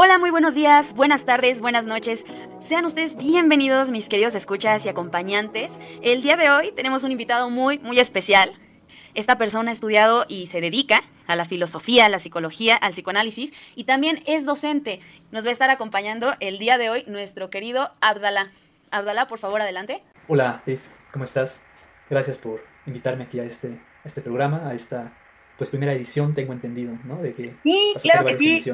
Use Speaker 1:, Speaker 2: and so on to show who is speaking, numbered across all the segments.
Speaker 1: Hola, muy buenos días, buenas tardes, buenas noches. Sean ustedes bienvenidos, mis queridos escuchas y acompañantes. El día de hoy tenemos un invitado muy, muy especial. Esta persona ha estudiado y se dedica a la filosofía, a la psicología, al psicoanálisis y también es docente. Nos va a estar acompañando el día de hoy nuestro querido Abdalá. Abdalá, por favor, adelante.
Speaker 2: Hola, Tiff, ¿cómo estás? Gracias por invitarme aquí a este, este programa, a esta pues primera edición, tengo entendido, ¿no? De que
Speaker 1: sí, claro que sí.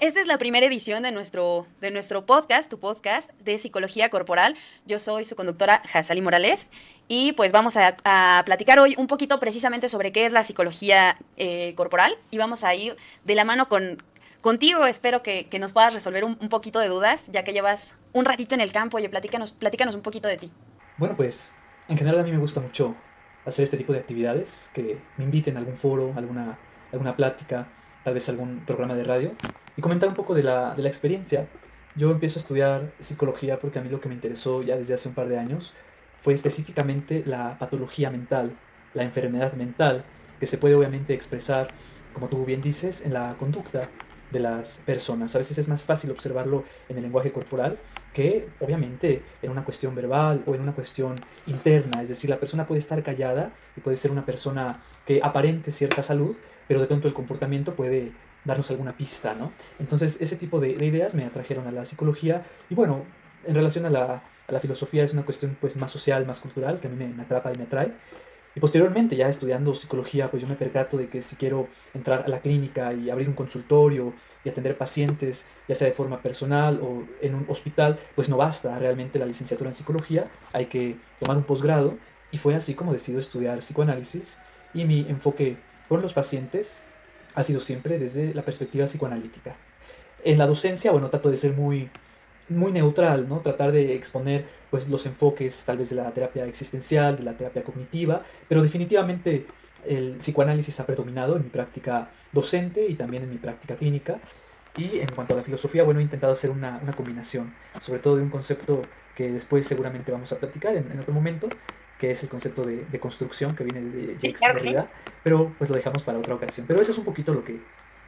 Speaker 1: Esta es la primera edición de nuestro, de nuestro podcast, tu podcast de psicología corporal. Yo soy su conductora, Hazali Morales, y pues vamos a, platicar hoy un poquito precisamente sobre qué es la psicología eh, corporal y vamos a ir de la mano con, contigo. Espero que, nos puedas resolver un, poquito de dudas, ya que llevas un ratito en el campo. Oye, platícanos, platícanos un poquito de ti.
Speaker 2: Bueno, pues en general a mí me gusta mucho hacer este tipo de actividades, que me inviten a algún foro, alguna, alguna plática, tal vez algún programa de radio y comentar un poco de la, de la experiencia. Yo empiezo a estudiar psicología porque a mí lo que me interesó ya desde hace un par de años fue específicamente la patología mental, la enfermedad mental, que se puede obviamente expresar, como tú bien dices, en la conducta de las personas. A veces es más fácil observarlo en el lenguaje corporal que obviamente en una cuestión verbal o en una cuestión interna. Es decir, la persona puede estar callada y puede ser una persona que aparente cierta salud, pero de pronto el comportamiento puede darnos alguna pista, ¿no? Entonces, ese tipo de, ideas me atrajeron a la psicología y bueno, en relación a la, a la, filosofía es una cuestión pues más social, más cultural, que a mí me, me, atrapa y me atrae. Y posteriormente, ya estudiando psicología, pues yo me percato de que si quiero entrar a la clínica y abrir un consultorio y atender pacientes, ya sea de forma personal o en un hospital, pues no basta realmente la licenciatura en psicología, hay que tomar un posgrado y fue así como decido estudiar psicoanálisis y mi enfoque con los pacientes ha sido siempre desde la perspectiva psicoanalítica. En la docencia, bueno, trato de ser muy, muy neutral, ¿no? Tratar de exponer pues, los enfoques tal vez de la terapia existencial, de la terapia cognitiva, pero definitivamente el psicoanálisis ha predominado en mi práctica docente y también en mi práctica clínica. Y en cuanto a la filosofía, bueno, he intentado hacer una, una combinación, sobre todo de un concepto que después seguramente vamos a platicar en, en otro momento, que es el concepto de, de construcción que viene de Jacques Derrida, pero pues lo dejamos para otra ocasión. Pero eso es un poquito lo que,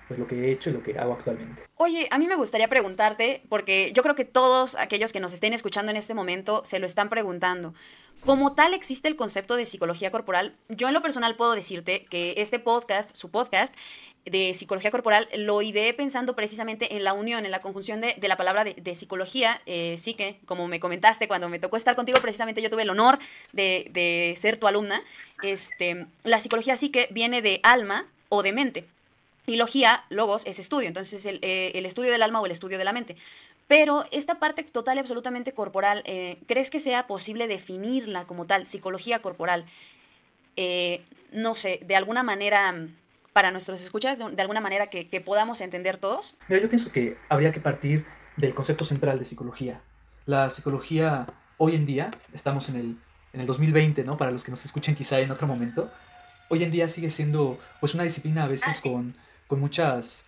Speaker 2: pues lo que he hecho y lo que hago actualmente.
Speaker 1: Oye, a mí me gustaría preguntarte, porque yo creo que todos aquellos que nos estén escuchando en este momento se lo están preguntando. Como tal existe el concepto de psicología corporal, yo en lo personal puedo decirte que este podcast, su podcast de psicología corporal, lo ideé pensando precisamente en la unión, en la conjunción de, la palabra de, psicología, eh, sí que, como me comentaste cuando me tocó estar contigo, precisamente yo tuve el honor de, ser tu alumna, este, la psicología sí que viene de alma o de mente. Y logía, logos, es estudio, entonces el, eh, el estudio del alma o el estudio de la mente. Pero esta parte total y absolutamente corporal, eh, ¿crees que sea posible definirla como tal, psicología corporal? Eh, no sé, de alguna manera, para nuestros escuchas, de, alguna manera que, podamos entender todos?
Speaker 2: Mira, yo pienso que habría que partir del concepto central de psicología. La psicología, hoy en día, estamos en el, en el 2020, ¿no? Para los que nos escuchen quizá en otro momento, hoy en día sigue siendo pues una disciplina a veces ah, con, con muchas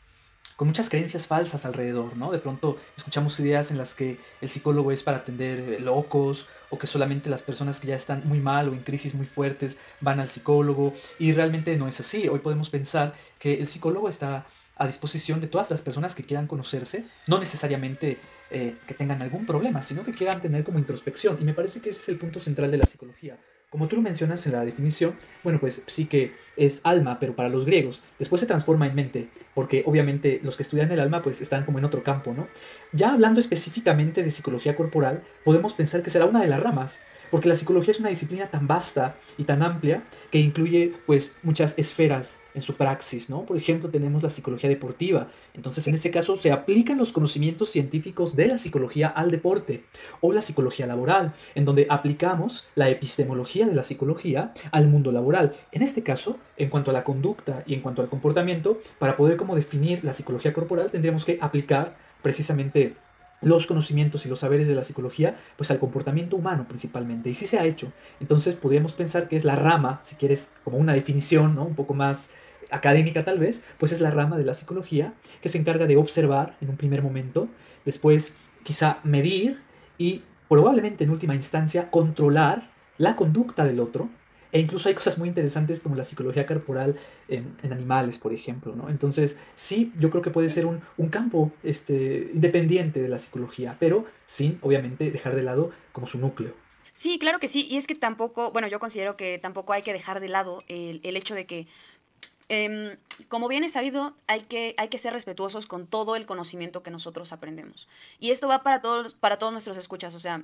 Speaker 2: con muchas creencias falsas alrededor, ¿no? De pronto escuchamos ideas en las que el psicólogo es para atender eh, locos o que solamente las personas que ya están muy mal o en crisis muy fuertes van al psicólogo y realmente no es así. Hoy podemos pensar que el psicólogo está a disposición de todas las personas que quieran conocerse, no necesariamente eh, que tengan algún problema, sino que quieran tener como introspección. Y me parece que ese es el punto central de la psicología. Como tú lo mencionas en la definición, bueno, pues psique es alma, pero para los griegos. Después se transforma en mente, porque obviamente los que estudian el alma pues están como en otro campo, ¿no? Ya hablando específicamente de psicología corporal, podemos pensar que será una de las ramas, porque la psicología es una disciplina tan vasta y tan amplia que incluye pues muchas esferas en su praxis, ¿no? Por ejemplo, tenemos la psicología deportiva. Entonces, en este caso, se aplican los conocimientos científicos de la psicología al deporte. O la psicología laboral, en donde aplicamos la epistemología de la psicología al mundo laboral. En este caso, en cuanto a la conducta y en cuanto al comportamiento, para poder como definir la psicología corporal, tendríamos que aplicar precisamente los conocimientos y los saberes de la psicología, pues al comportamiento humano principalmente. Y sí se ha hecho. Entonces podríamos pensar que es la rama, si quieres, como una definición, ¿no? Un poco más académica tal vez, pues es la rama de la psicología que se encarga de observar en un primer momento, después quizá medir y probablemente en última instancia controlar la conducta del otro E incluso hay cosas muy interesantes como la psicología corporal en, animales, por ejemplo, ¿no? Entonces, sí, yo creo que puede ser un, un, campo este, independiente de la psicología, pero sin, obviamente, dejar de lado como su núcleo.
Speaker 1: Sí, claro que sí, y es que tampoco, bueno, yo considero que tampoco hay que dejar de lado el, el hecho de que Em, como bien es sabido, hay que, hay que ser respetuosos con todo el conocimiento que nosotros aprendemos. Y esto va para todos, para todos nuestros escuchas. O sea,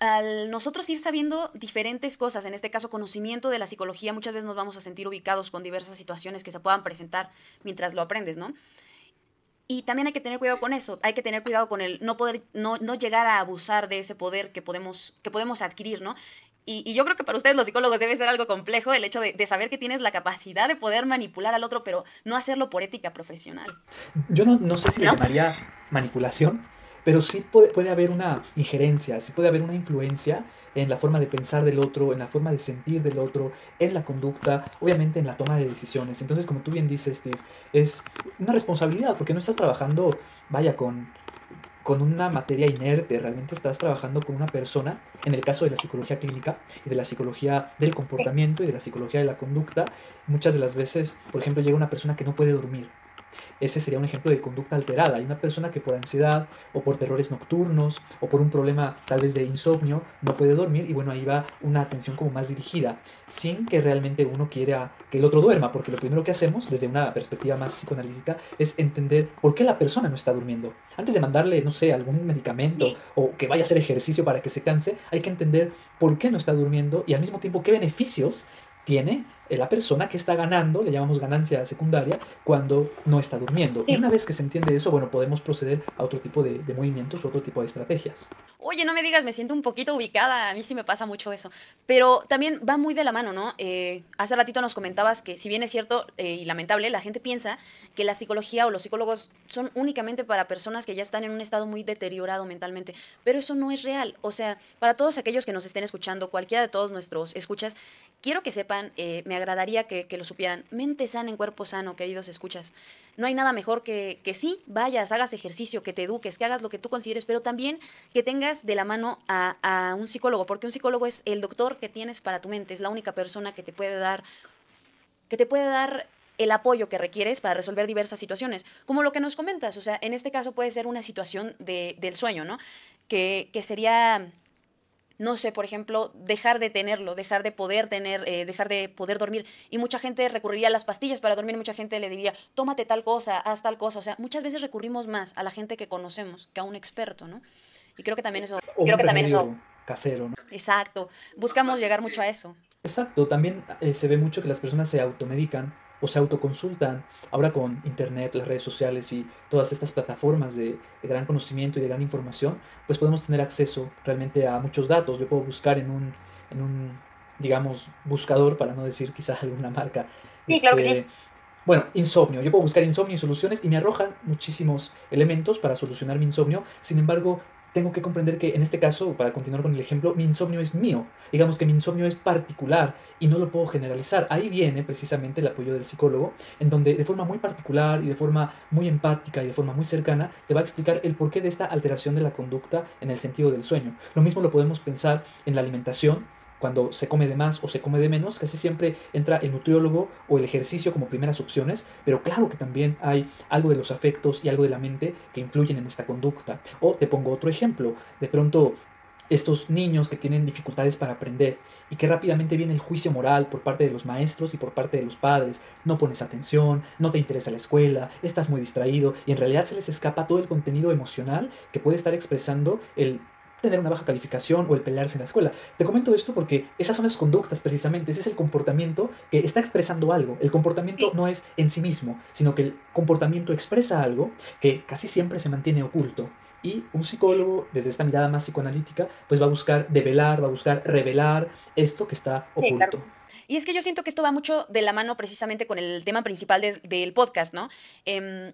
Speaker 1: al nosotros ir sabiendo diferentes cosas, en este caso conocimiento de la psicología, muchas veces nos vamos a sentir ubicados con diversas situaciones que se puedan presentar mientras lo aprendes, ¿no? Y también hay que tener cuidado con eso, hay que tener cuidado con el no poder, no, no llegar a abusar de ese poder que podemos, que podemos adquirir, ¿no? Y, yo creo que para ustedes los psicólogos debe ser algo complejo el hecho de, saber que tienes la capacidad de poder manipular al otro, pero no hacerlo por ética profesional.
Speaker 2: Yo no, sé si le llamaría manipulación, pero sí puede, puede, haber una injerencia, sí puede haber una influencia en la forma de pensar del otro, en la forma de sentir del otro, en la conducta, obviamente en la toma de decisiones. Entonces, como tú bien dices, Steve, es una responsabilidad, porque no estás trabajando, vaya, con con una materia inerte, realmente estás trabajando con una persona, en el caso de la psicología clínica y de la psicología del comportamiento y de la psicología de la conducta, muchas de las veces, por ejemplo, llega una persona que no puede dormir ese sería un ejemplo de conducta alterada. Hay una persona que por ansiedad o por terrores nocturnos o por un problema tal vez de insomnio no puede dormir y bueno, ahí va una atención como más dirigida, sin que realmente uno quiera que el otro duerma, porque lo primero que hacemos desde una perspectiva más psicoanalítica es entender por qué la persona no está durmiendo. Antes de mandarle, no sé, algún medicamento o que vaya a hacer ejercicio para que se canse, hay que entender por qué no está durmiendo y al mismo tiempo qué beneficios tiene la persona que está ganando, le llamamos ganancia secundaria, cuando no está durmiendo. Y una vez que se entiende eso, bueno, podemos proceder a otro tipo de, movimientos, otro tipo de estrategias.
Speaker 1: Oye, no me digas, me siento un poquito ubicada, a mí sí me pasa mucho eso. Pero también va muy de la mano, ¿no? Eh, hace ratito nos comentabas que si bien es cierto eh, y lamentable, la gente piensa que la psicología o los psicólogos son únicamente para personas que ya están en un estado muy deteriorado mentalmente, pero eso no es real. O sea, para todos aquellos que nos estén escuchando, cualquiera de todos nuestros escuchas, quiero que sepan, eh, me agradaría que, lo supieran. Mente sana en cuerpo sano, queridos escuchas. No hay nada mejor que, que sí, vayas, hagas ejercicio, que te eduques, que hagas lo que tú consideres, pero también que tengas de la mano a, a un psicólogo, porque un psicólogo es el doctor que tienes para tu mente, es la única persona que te puede dar, que te puede dar el apoyo que requieres para resolver diversas situaciones, como lo que nos comentas, o sea, en este caso puede ser una situación de, del sueño, ¿no? Que, que sería no sé, por ejemplo, dejar de tenerlo, dejar de poder tener, eh, dejar de poder dormir. Y mucha gente recurriría a las pastillas para dormir, mucha gente le diría, tómate tal cosa, haz tal cosa. O sea, muchas veces recurrimos más a la gente que conocemos que a un experto, ¿no? Y creo que también eso... creo que
Speaker 2: también eso... casero, ¿no?
Speaker 1: Exacto. Buscamos llegar mucho a eso.
Speaker 2: Exacto. También eh, se ve mucho que las personas se automedican o se autoconsultan. Ahora con Internet, las redes sociales y todas estas plataformas de, gran conocimiento y de gran información, pues podemos tener acceso realmente a muchos datos. Yo puedo buscar en un, en un digamos, buscador, para no decir quizás alguna marca.
Speaker 1: Sí, claro que sí. Este,
Speaker 2: bueno, insomnio. Yo puedo buscar insomnio y soluciones y me arrojan muchísimos elementos para solucionar mi insomnio. Sin embargo, tengo que comprender que en este caso, para continuar con el ejemplo, mi insomnio es mío. Digamos que mi insomnio es particular y no lo puedo generalizar. Ahí viene precisamente el apoyo del psicólogo, en donde de forma muy particular y de forma muy empática y de forma muy cercana te va a explicar el porqué de esta alteración de la conducta en el sentido del sueño. Lo mismo lo podemos pensar en la alimentación cuando se come de más o se come de menos, casi siempre entra el nutriólogo o el ejercicio como primeras opciones, pero claro que también hay algo de los afectos y algo de la mente que influyen en esta conducta. O te pongo otro ejemplo, de pronto estos niños que tienen dificultades para aprender y que rápidamente viene el juicio moral por parte de los maestros y por parte de los padres. No pones atención, no te interesa la escuela, estás muy distraído y en realidad se les escapa todo el contenido emocional que puede estar expresando el tener una baja calificación o el pelearse en la escuela. Te comento esto porque esas son las conductas precisamente, ese es el comportamiento que está expresando algo. El comportamiento no es en sí mismo, sino que el comportamiento expresa algo que casi siempre se mantiene oculto. Y un psicólogo, desde esta mirada más psicoanalítica, pues va a buscar develar, va a buscar revelar esto que está oculto.
Speaker 1: Y es que yo siento que esto va mucho de la mano precisamente con el tema principal del podcast, ¿no? Em,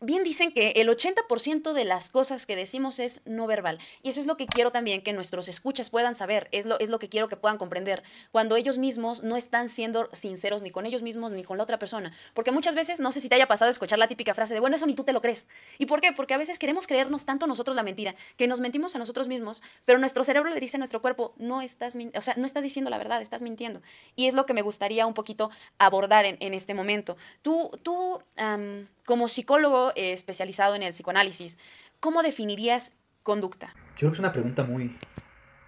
Speaker 1: bien dicen que el 80% de las cosas que decimos es no verbal. Y eso es lo que quiero también que nuestros escuchas puedan saber, es lo, es lo que quiero que puedan comprender, cuando ellos mismos no están siendo sinceros ni con ellos mismos ni con la otra persona. Porque muchas veces, no sé si te haya pasado escuchar la típica frase de, bueno, eso ni tú te lo crees. ¿Y por qué? Porque a veces queremos creernos tanto nosotros la mentira, que nos mentimos a nosotros mismos, pero nuestro cerebro le dice a nuestro cuerpo, no estás, o sea, no estás diciendo la verdad, estás mintiendo. Y es lo que me gustaría un poquito abordar en, en este momento. Tú, tú como psicólogo eh, especializado en el psicoanálisis, ¿cómo definirías conducta?
Speaker 2: Yo creo que es una pregunta muy,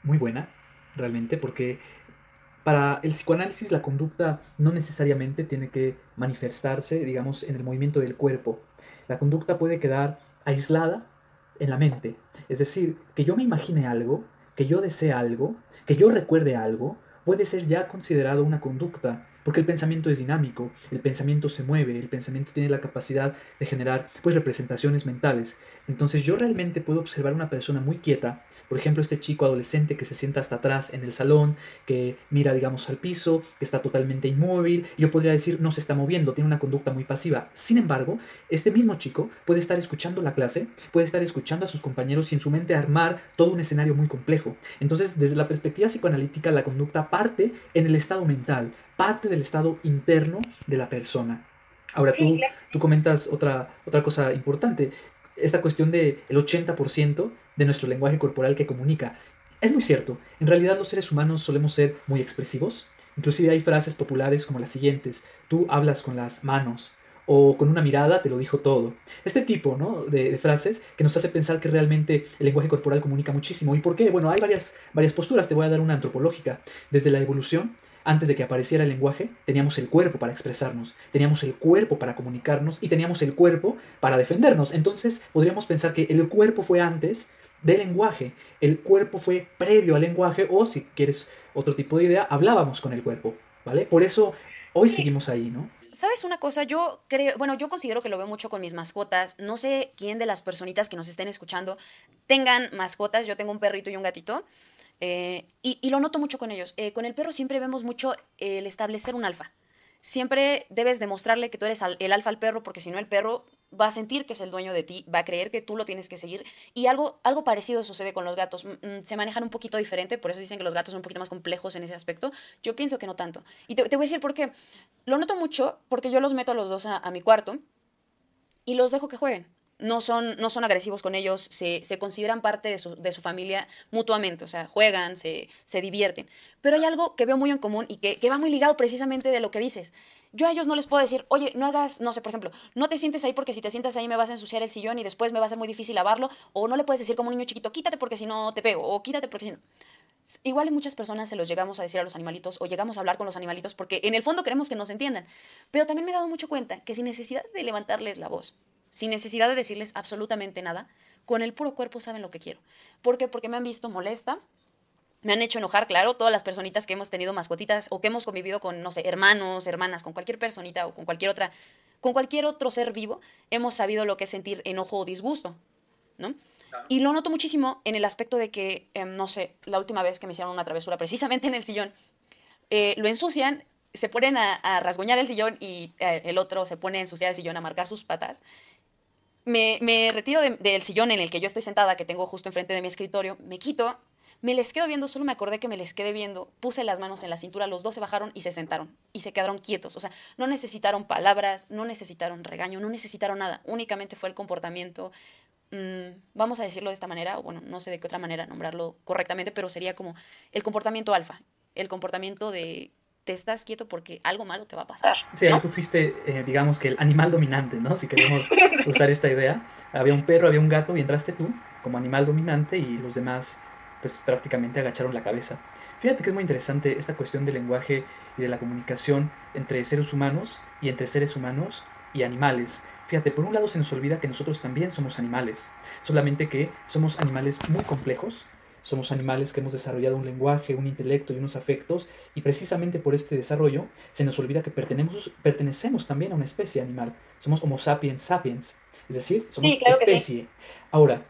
Speaker 2: muy buena, realmente, porque para el psicoanálisis la conducta no necesariamente tiene que manifestarse, digamos, en el movimiento del cuerpo. La conducta puede quedar aislada en la mente. Es decir, que yo me imagine algo, que yo desee algo, que yo recuerde algo, puede ser ya considerado una conducta porque el pensamiento es dinámico, el pensamiento se mueve, el pensamiento tiene la capacidad de generar pues representaciones mentales. Entonces yo realmente puedo observar una persona muy quieta, por ejemplo este chico adolescente que se sienta hasta atrás en el salón, que mira digamos al piso, que está totalmente inmóvil, yo podría decir no se está moviendo, tiene una conducta muy pasiva. Sin embargo, este mismo chico puede estar escuchando la clase, puede estar escuchando a sus compañeros y en su mente armar todo un escenario muy complejo. Entonces desde la perspectiva psicoanalítica la conducta parte en el estado mental, parte del estado interno de la persona. Ahora tú, tú comentas otra, otra cosa importante, esta cuestión del el 80% de nuestro lenguaje corporal que comunica. Es muy cierto, en realidad los seres humanos solemos ser muy expresivos, inclusive hay frases populares como las siguientes, tú hablas con las manos, o con una mirada te lo dijo todo. Este tipo ¿no? de, de, frases que nos hace pensar que realmente el lenguaje corporal comunica muchísimo. ¿Y por qué? Bueno, hay varias, varias posturas, te voy a dar una antropológica. Desde la evolución, antes de que apareciera el lenguaje, teníamos el cuerpo para expresarnos, teníamos el cuerpo para comunicarnos y teníamos el cuerpo para defendernos. Entonces podríamos pensar que el cuerpo fue antes del lenguaje, el cuerpo fue previo al lenguaje o si quieres otro tipo de idea, hablábamos con el cuerpo, ¿vale? Por eso hoy seguimos ahí, ¿no?
Speaker 1: ¿Sabes una cosa? Yo creo, bueno, yo considero que lo veo mucho con mis mascotas. No sé quién de las personitas que nos estén escuchando tengan mascotas. Yo tengo un perrito y un gatito. Eh, y, lo noto mucho con ellos. Eh, con el perro siempre vemos mucho el establecer un alfa. Siempre debes demostrarle que tú eres el alfa al perro, porque si no el perro va a sentir que es el dueño de ti, va a creer que tú lo tienes que seguir. Y algo, algo parecido sucede con los gatos. Mm, se manejan un poquito diferente, por eso dicen que los gatos son un poquito más complejos en ese aspecto. Yo pienso que no tanto. Y te, voy a decir por qué. Lo noto mucho porque yo los meto a los dos a mi cuarto y los dejo que jueguen no son, no son agresivos con ellos, se, se consideran parte de su, de su, familia mutuamente, o sea, juegan, se, se, divierten. Pero hay algo que veo muy en común y que, que, va muy ligado precisamente de lo que dices. Yo a ellos no les puedo decir, oye, no hagas, no sé, por ejemplo, no te sientes ahí porque si te sientas ahí me vas a ensuciar el sillón y después me va a ser muy difícil lavarlo, o no le puedes decir como un niño chiquito, quítate porque si no te pego, o quítate porque si no... Igual en muchas personas se los llegamos a decir a los animalitos o llegamos a hablar con los animalitos porque en el fondo queremos que nos entiendan. Pero también me he dado mucho cuenta que sin necesidad de levantarles la voz, sin necesidad de decirles absolutamente nada, con el puro cuerpo saben lo que quiero. ¿Por qué? Porque me han visto molesta, me han hecho enojar, claro, todas las personitas que hemos tenido mascotitas o que hemos convivido con, no sé, hermanos, hermanas, con cualquier personita o con cualquier otra, con cualquier otro ser vivo, hemos sabido lo que es sentir enojo o disgusto, ¿no? Y lo noto muchísimo en el aspecto de que, em, no sé, la última vez que me hicieron una travesura precisamente en el sillón, eh, lo ensucian, se ponen a, rasguñar el sillón y eh, el otro se pone a ensuciar el sillón, a marcar sus patas me, retiro del sillón en el que yo estoy sentada, que tengo justo enfrente de mi escritorio, me quito, me les quedo viendo, solo me acordé que me les quedé viendo, puse las manos en la cintura, los dos se bajaron y se sentaron y se quedaron quietos. O sea, no necesitaron palabras, no necesitaron regaño, no necesitaron nada, únicamente fue el comportamiento, mm, vamos a decirlo de esta manera, o bueno, no sé de qué otra manera nombrarlo correctamente, pero sería como el comportamiento alfa, el comportamiento de te estás quieto porque algo malo te va a pasar.
Speaker 2: Sí, ahí tú fuiste, eh, digamos que el animal dominante, ¿no? Si queremos usar esta idea. Había un perro, había un gato y entraste tú como animal dominante y los demás pues prácticamente agacharon la cabeza. Fíjate que es muy interesante esta cuestión del lenguaje y de la comunicación entre seres humanos y entre seres humanos y animales. Fíjate, por un lado se nos olvida que nosotros también somos animales, solamente que somos animales muy complejos, somos animales que hemos desarrollado un lenguaje, un intelecto y unos afectos, y precisamente por este desarrollo se nos olvida que pertenecemos, pertenecemos también a una especie animal. Somos Homo sapiens sapiens, es decir, somos especie. Ahora,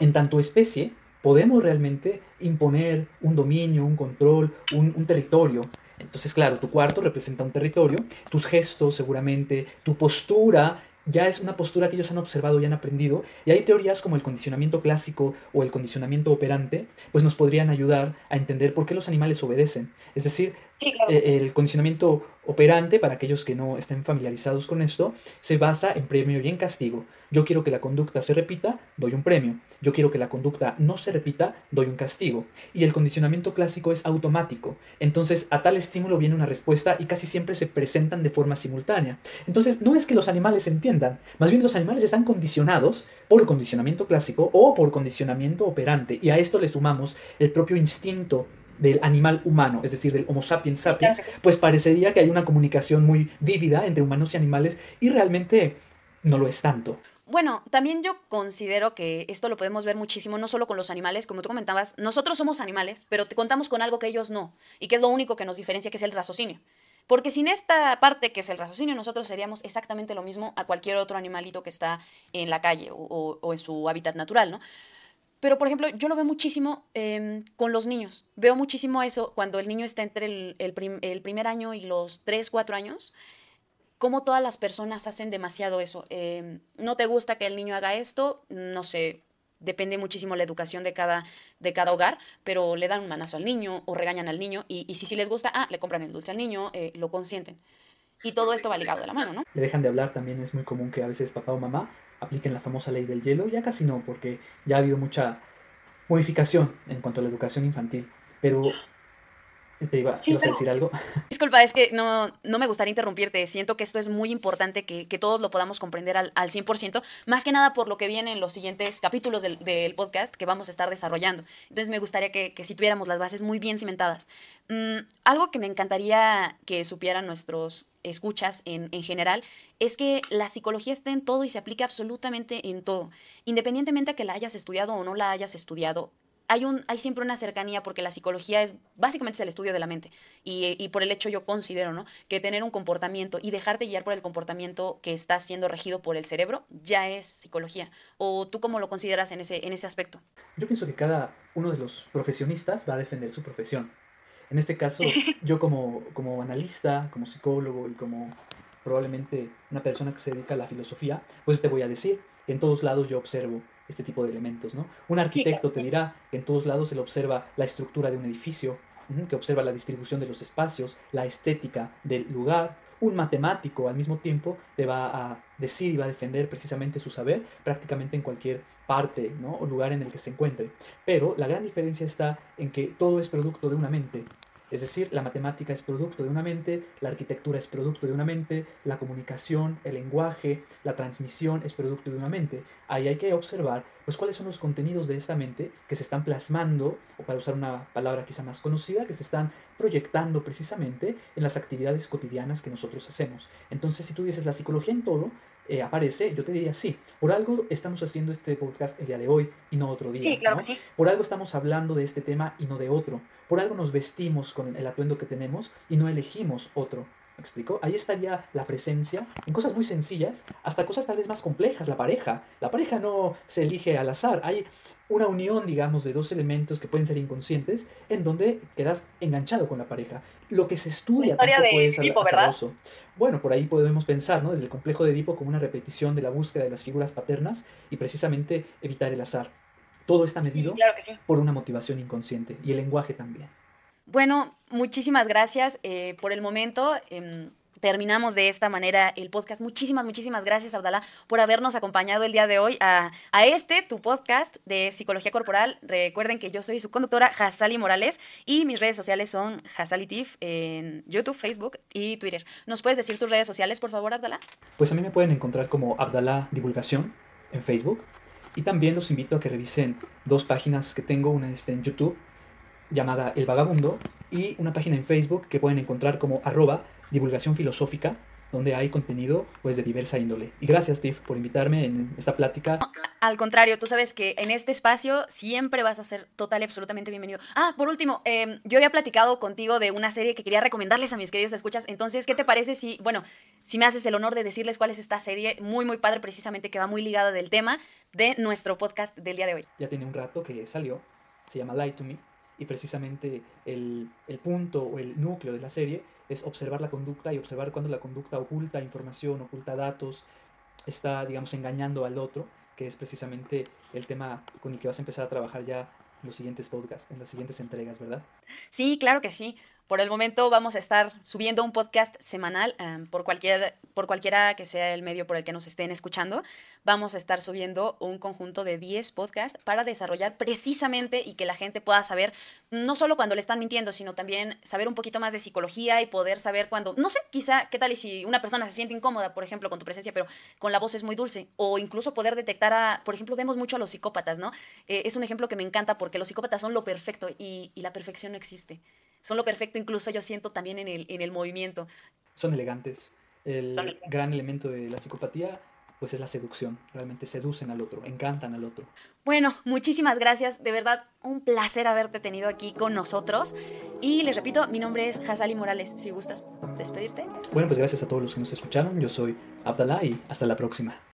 Speaker 2: en tanto especie, podemos realmente imponer un dominio, un control, un, un territorio. Entonces, claro, tu cuarto representa un territorio, tus gestos seguramente, tu postura ya es una postura que ellos han observado y han aprendido, y hay teorías como el condicionamiento clásico o el condicionamiento operante, pues nos podrían ayudar a entender por qué los animales obedecen. Es decir, eh, el condicionamiento operante, para aquellos que no estén familiarizados con esto, se basa en premio y en castigo. Yo quiero que la conducta se repita, doy un premio. Yo quiero que la conducta no se repita, doy un castigo. Y el condicionamiento clásico es automático. Entonces, a tal estímulo viene una respuesta y casi siempre se presentan de forma simultánea. Entonces, no es que los animales entiendan, más bien los animales están condicionados por condicionamiento clásico o por condicionamiento operante. Y a esto le sumamos el propio instinto del animal humano, es decir, del Homo sapiens sapiens, pues parecería que hay una comunicación muy vívida entre humanos y animales y realmente no lo es tanto.
Speaker 1: Bueno, también yo considero que esto lo podemos ver muchísimo, no solo con los animales, como tú comentabas, nosotros somos animales, pero te contamos con algo que ellos no, y que es lo único que nos diferencia, que es el raciocinio. Porque sin esta parte que es el raciocinio, nosotros seríamos exactamente lo mismo a cualquier otro animalito que está en la calle o, o en su hábitat natural, ¿no? Pero, por ejemplo, yo lo veo muchísimo em, con los niños. Veo muchísimo eso cuando el niño está entre el, primer año y los 3, 4 años, cómo todas las personas hacen demasiado eso. Em, no te gusta que el niño haga esto, no sé, depende muchísimo la educación de cada, de cada hogar, pero le dan un manazo al niño o regañan al niño y, y si sí les gusta, ah, le compran el dulce al niño, eh, lo consienten. Y todo esto va ligado de la mano, ¿no?
Speaker 2: Le dejan de hablar, también es muy común que a veces papá o mamá apliquen la famosa ley del hielo, ya casi no, porque ya ha habido mucha modificación en cuanto a la educación infantil. Pero te iba, a decir algo.
Speaker 1: Disculpa, es que no, no me gustaría interrumpirte. Siento que esto es muy importante que, que todos lo podamos comprender al, al, 100%, más que nada por lo que viene en los siguientes capítulos del, del podcast que vamos a estar desarrollando. Entonces me gustaría que, que si tuviéramos las bases muy bien cimentadas. Mm, algo que me encantaría que supieran nuestros escuchas en, en, general es que la psicología está en todo y se aplica absolutamente en todo. Independientemente de que la hayas estudiado o no la hayas estudiado, hay, un, hay siempre una cercanía porque la psicología es básicamente es el estudio de la mente y, y, por el hecho yo considero ¿no? que tener un comportamiento y dejarte guiar por el comportamiento que está siendo regido por el cerebro ya es psicología. ¿O tú cómo lo consideras en ese, en ese aspecto?
Speaker 2: Yo pienso que cada uno de los profesionistas va a defender su profesión. En este caso, yo como, como analista, como psicólogo y como probablemente una persona que se dedica a la filosofía, pues te voy a decir que en todos lados yo observo este tipo de elementos, ¿no? Un arquitecto te dirá que en todos lados él observa la estructura de un edificio, que observa la distribución de los espacios, la estética del lugar. Un matemático al mismo tiempo te va a decir y va a defender precisamente su saber prácticamente en cualquier parte ¿no? o lugar en el que se encuentre. Pero la gran diferencia está en que todo es producto de una mente es decir, la matemática es producto de una mente, la arquitectura es producto de una mente, la comunicación, el lenguaje, la transmisión es producto de una mente. Ahí hay que observar pues cuáles son los contenidos de esta mente que se están plasmando, o para usar una palabra quizá más conocida, que se están proyectando precisamente en las actividades cotidianas que nosotros hacemos. Entonces, si tú dices la psicología en todo, eh, aparece, yo te diría sí. Por algo estamos haciendo este podcast el día de hoy y no otro día.
Speaker 1: Sí, claro sí.
Speaker 2: Por algo estamos hablando de este tema y no de otro. Por algo nos vestimos con el atuendo que tenemos y no elegimos otro. ¿Me explico? Ahí estaría la presencia en cosas muy sencillas hasta cosas tal vez más complejas, la pareja. La pareja no se elige al azar. Hay una unión, digamos, de dos elementos que pueden ser inconscientes en donde quedas enganchado con la pareja. Lo que se estudia tampoco es Edipo, ¿verdad? Bueno, por ahí podemos pensar, ¿no? Desde el complejo de Edipo como una repetición de la búsqueda de las figuras paternas y precisamente evitar el azar. Todo está medido por una motivación inconsciente y el lenguaje también.
Speaker 1: Bueno, muchísimas gracias eh, por el momento. Em, terminamos de esta manera el podcast. Muchísimas, muchísimas gracias, Abdalá, por habernos acompañado el día de hoy a, este, tu podcast de psicología corporal. Recuerden que yo soy su conductora, Hasali Morales, y mis redes sociales son Hasalitif en YouTube, Facebook y Twitter. ¿Nos puedes decir tus redes sociales, por favor, Abdalá?
Speaker 2: Pues a mí me pueden encontrar como Abdalá Divulgación en Facebook. Y también los invito a que revisen dos páginas que tengo, una está en YouTube llamada El Vagabundo y una página en Facebook que pueden encontrar como arroba divulgación filosófica, donde hay contenido pues de diversa índole. Y gracias, Steve, por invitarme en esta plática.
Speaker 1: Al contrario, tú sabes que en este espacio siempre vas a ser total y absolutamente bienvenido. Ah, por último, em, yo había platicado contigo de una serie que quería recomendarles a mis queridos escuchas. Entonces, ¿qué te parece si, bueno, si me haces el honor de decirles cuál es esta serie muy, muy padre, precisamente que va muy ligada del tema de nuestro podcast del día de hoy?
Speaker 2: Ya tiene un rato que salió, se llama Lie to Me y precisamente el, el, punto o el núcleo de la serie es observar la conducta y observar cuando la conducta oculta información, oculta datos, está, digamos, engañando al otro, que es precisamente el tema con el que vas a empezar a trabajar ya en los siguientes podcasts, en las siguientes entregas, ¿verdad?
Speaker 1: Sí, claro que sí. Por el momento vamos a estar subiendo un podcast semanal um, por, cualquier, por cualquiera que sea el medio por el que nos estén escuchando. Vamos a estar subiendo un conjunto de 10 podcasts para desarrollar precisamente y que la gente pueda saber, no solo cuando le están mintiendo, sino también saber un poquito más de psicología y poder saber cuando, no sé, quizá, ¿qué tal y si una persona se siente incómoda, por ejemplo, con tu presencia, pero con la voz es muy dulce? O incluso poder detectar a, por ejemplo, vemos mucho a los psicópatas, ¿no? Eh, es un ejemplo que me encanta porque los psicópatas son lo perfecto y la perfección no existe son lo perfecto, incluso yo siento también en el, en el movimiento.
Speaker 2: Son elegantes. El gran elemento de la psicopatía pues es la seducción, realmente seducen al otro, encantan al otro.
Speaker 1: Bueno, muchísimas gracias, de verdad un placer haberte tenido aquí con nosotros. Y les repito, mi nombre es Hazali Morales, si gustas despedirte.
Speaker 2: Bueno, pues gracias a todos los que nos escucharon, yo soy Abdallah y hasta la próxima.